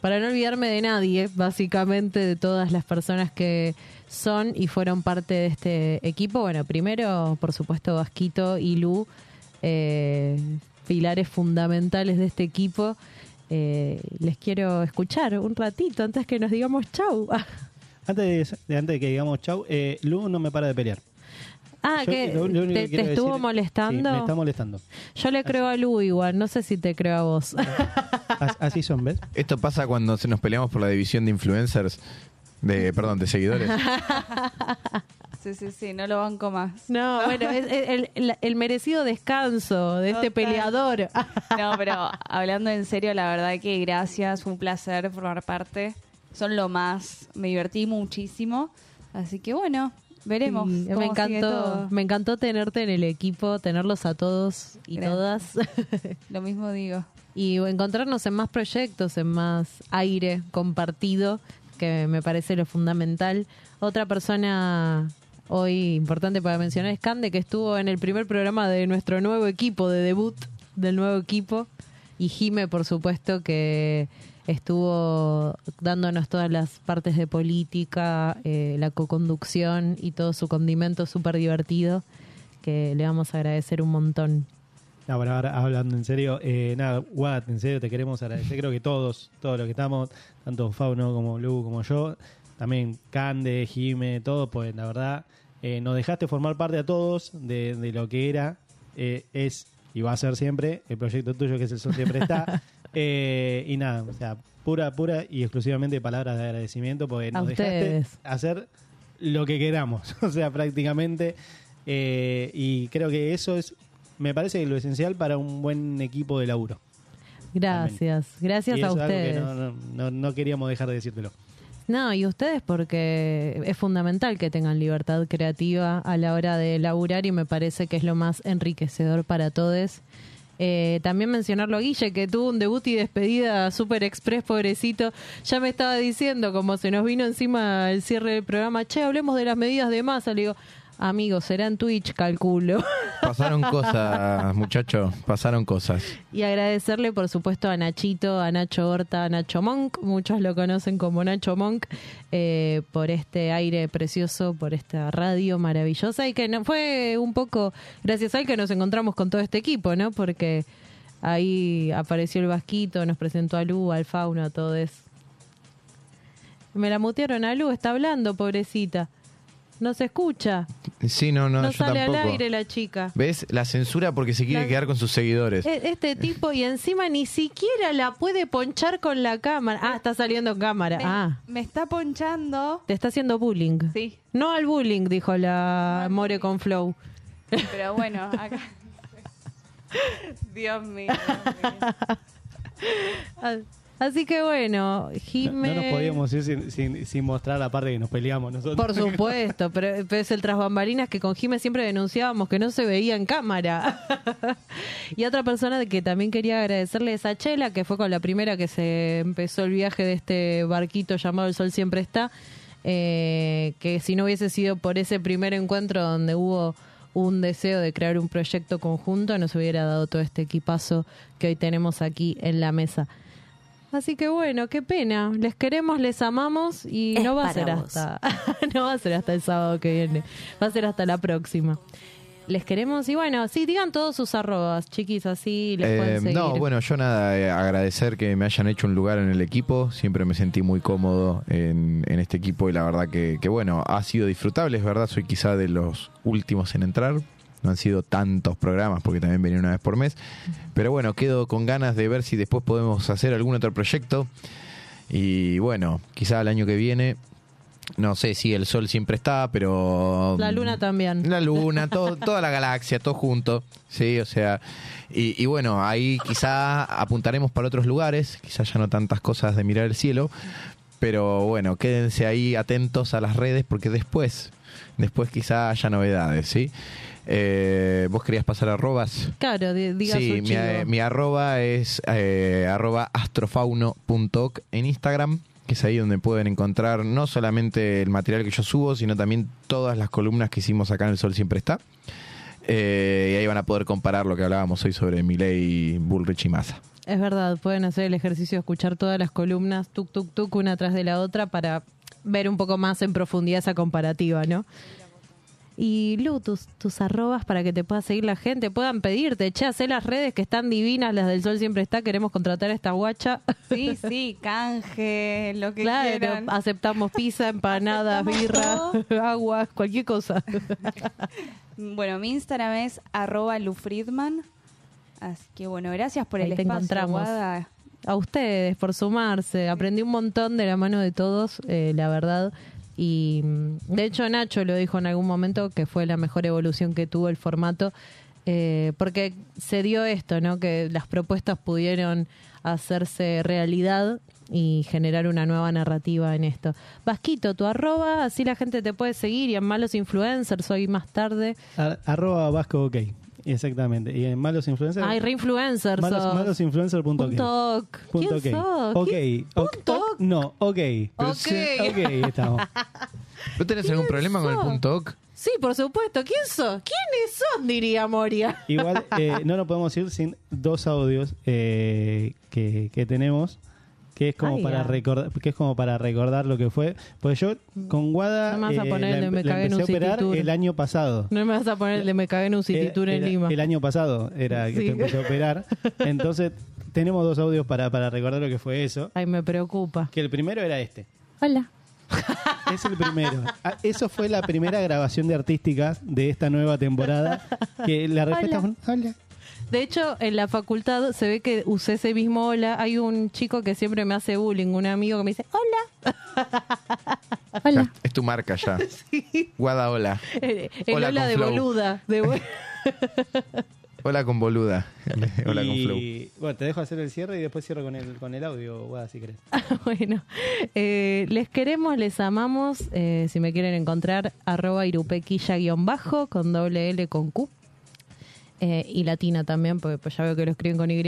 para no olvidarme de nadie, básicamente de todas las personas que son y fueron parte de este equipo. Bueno, primero, por supuesto, Vasquito y Lu, eh, pilares fundamentales de este equipo. Eh, les quiero escuchar un ratito antes que nos digamos chau. Antes de, antes de que digamos chau, eh, Lu no me para de pelear. Ah, Yo que lo- lo único te, que quiero te estuvo decir- molestando. Sí, me está molestando. Yo le creo a Lu igual, no sé si te creo a vos. As- Así son, ¿ves? Esto pasa cuando se nos peleamos por la división de influencers, de, perdón, de seguidores. Sí, sí, sí, no lo banco más. No, bueno, es, es el, el- el merecido descanso de este peleador. No, pero hablando en serio, la verdad que gracias, fue un placer formar parte. Son lo más, me divertí muchísimo. Así que bueno, veremos. Sí, me encantó, me encantó tenerte en el equipo, tenerlos a todos y Gracias. todas. Lo mismo digo. y encontrarnos en más proyectos, en más aire compartido, que me parece lo fundamental. Otra persona hoy importante para mencionar es Cande, que estuvo en el primer programa de nuestro nuevo equipo, de debut del nuevo equipo. Y Jime, por supuesto, que estuvo dándonos todas las partes de política, eh, la coconducción y todo su condimento súper divertido, que le vamos a agradecer un montón. No, pero ahora hablando en serio, eh, nada, Watt, en serio te queremos agradecer. Creo que todos, todos los que estamos, tanto Fauno como Lu como yo, también Cande, Jime, todos, pues la verdad, Eh, nos dejaste formar parte a todos de, de lo que era, eh, es y va a ser siempre el proyecto tuyo, que es el Sol Siempre Está. Eh, y nada, o sea, pura, pura y exclusivamente palabras de agradecimiento porque nos dejaste hacer lo que queramos, o sea, prácticamente. eh, y creo que eso es, me parece lo esencial para un buen equipo de laburo. Gracias, gracias Y a ustedes. no, no, no- no queríamos dejar de decírtelo. No, y ustedes porque es fundamental que tengan libertad creativa a la hora de laburar y me parece que es lo más enriquecedor para todos. Eh, también mencionarlo a Guille, que tuvo un debut y despedida super express, pobrecito. Ya me estaba diciendo, como se nos vino encima el cierre del programa, che, hablemos de las medidas de masa. Le digo, amigo, será en Twitch, calculo. Pasaron cosas, muchachos, pasaron cosas. Y agradecerle, por supuesto, a Nachito, a Nacho Horta, a Nacho Monk, muchos lo conocen como Nacho Monk, eh, por este aire precioso, por esta radio maravillosa y que no, fue un poco gracias a él que nos encontramos con todo este equipo, ¿no? Porque ahí apareció el Vasquito, nos presentó a Lu, al Fauno, a todos. Me la mutearon a Lu, está hablando, pobrecita. No se escucha. Sí, no, no, No, yo sale tampoco. al aire la chica. ¿Ves? La censura porque se quiere La- quedar con sus seguidores. E- Este tipo y encima ni siquiera la puede ponchar con la cámara. Ah, está saliendo en cámara. Me, Ah, me está ponchando. te está haciendo bullying. Sí, No al bullying, dijo la More con Flow. pero bueno, acá. Dios mío. Dios mío. Así que bueno, No, Jime... no nos podíamos ir sin, sin- sin mostrar la parte que nos peleamos nosotros. Por supuesto, pero, pero es el tras bambalinas que con Jime siempre denunciábamos que no se veía en cámara. y otra persona que también quería agradecerle es a Chela, que fue con la primera que se empezó el viaje de este barquito llamado El Sol Siempre Está, eh, que si no hubiese sido por ese primer encuentro donde hubo un deseo de crear un proyecto conjunto, nos hubiera dado todo este equipazo que hoy tenemos aquí en la mesa. Así que bueno, qué pena. Les queremos, les amamos y Es no va a ser vos. hasta no va a ser hasta el sábado que viene. Va a ser hasta la próxima. Les queremos y bueno, sí, digan todos sus arrobas, chiquis, así les Eh, pueden seguir. no, bueno, yo nada, eh, agradecer que me hayan hecho un lugar en el equipo. Siempre me sentí muy cómodo en, en este equipo y la verdad que, que, bueno, ha sido disfrutable, es verdad, soy quizá de los últimos en entrar. No han sido tantos programas porque también venía una vez por mes. Pero bueno, quedo con ganas de ver si después podemos hacer algún otro proyecto. Y bueno, quizá el año que viene, no sé si el sol siempre está, pero... La luna también. La luna, todo, toda la galaxia, todo junto. Sí, o sea. Y, y bueno, ahí quizá apuntaremos para otros lugares, quizá ya no tantas cosas de mirar el cielo. Pero bueno, quédense ahí atentos a las redes porque después, después quizá haya novedades, ¿sí? Eh, ¿Vos querías pasar arrobas? Claro, di- diga sí, mi, arroba es eh, arroba astrofauno.oc en Instagram, que es ahí donde pueden encontrar no solamente el material que yo subo, sino también todas las columnas que hicimos acá en El Sol Siempre Está. Eh, y ahí van a poder comparar lo que hablábamos hoy sobre Milei, Bullrich y Massa. Es verdad, pueden hacer el ejercicio de escuchar todas las columnas, tuk, tuk, tuk, una tras de la otra para ver un poco más en profundidad esa comparativa, ¿no? Y Lu, tus, tus arrobas para que te pueda seguir la gente, puedan pedirte, che, hacé las redes que están divinas, las del sol siempre está, queremos contratar a esta guacha. Sí, sí, canje, lo que claro, quieran. aceptamos pizza, empanadas, birra, agua, cualquier cosa. Bueno, mi Instagram es arroba lufriedman. Así que bueno, gracias por Ahí el te espacio, encontramos. Guada. a ustedes por sumarse. Aprendí un montón de la mano de todos, eh, la verdad. Y mm, de hecho Nacho lo dijo en algún momento que fue la mejor evolución que tuvo el formato, eh, porque se dio esto, ¿no? Que las propuestas pudieron hacerse realidad y generar una nueva narrativa en esto. Vasquito, tu arroba, así la gente te puede seguir y en Malos Influencers hoy más tarde. Ar- arroba Vasco OK. Exactamente. Y en Malos Influencers. Ay, reinfluencers. malos, sos. oc. ¿Quién Punto ok. sos? Ok. ¿Quién? Ok. Punto Ok. No, ok. Pero Ok. sí, ok, estamos. ¿No tenés algún problema con el sos? punto OC? Sí, por supuesto. ¿Quién sos? ¿Quiénes son? Diría Moria. Igual eh, no nos podemos ir sin dos audios eh, que, que tenemos. Que es como Ay, para ah. recordar, que es como para recordar lo que fue. Pues yo con Guada No me vas a eh, poner el la, de me la cagué en empecé a un operar City Tour. el año pasado. No me vas a poner el de me cagué en un City Era- Tour en era- Lima. El año pasado era que Sí. te empecé a operar. Entonces tenemos dos audios para, para recordar lo que fue eso. Ay, me preocupa. Que el primero era este. Hola. Es el primero. Ah, Eso fue la primera grabación de artísticas de esta nueva temporada. Que la respuesta Hola. fue hola. De hecho, en la facultad se ve que usé ese mismo hola. Hay un chico que siempre me hace bullying, un amigo que me dice, hola. hola. Ya, es tu marca ya. Guada hola. El, el Hola hola con de flow. boluda. De bo- Hola con boluda. hola con flow. Bueno, te dejo hacer el cierre y después cierro con el, con el audio, Guada, si querés. bueno, eh, les queremos, les amamos. eh, si me quieren encontrar, arroba irupequilla guion bajo con doble L con Q. Eh, y latina también, porque pues ya veo que lo escriben con Y.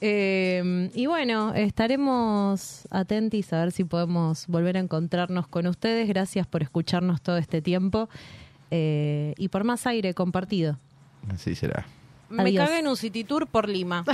Eh, y bueno, estaremos atentos a ver si podemos volver a encontrarnos con ustedes. Gracias por escucharnos todo este tiempo eh, y por más aire compartido. Así será. Me Me Adiós. cagué en un city tour por Lima.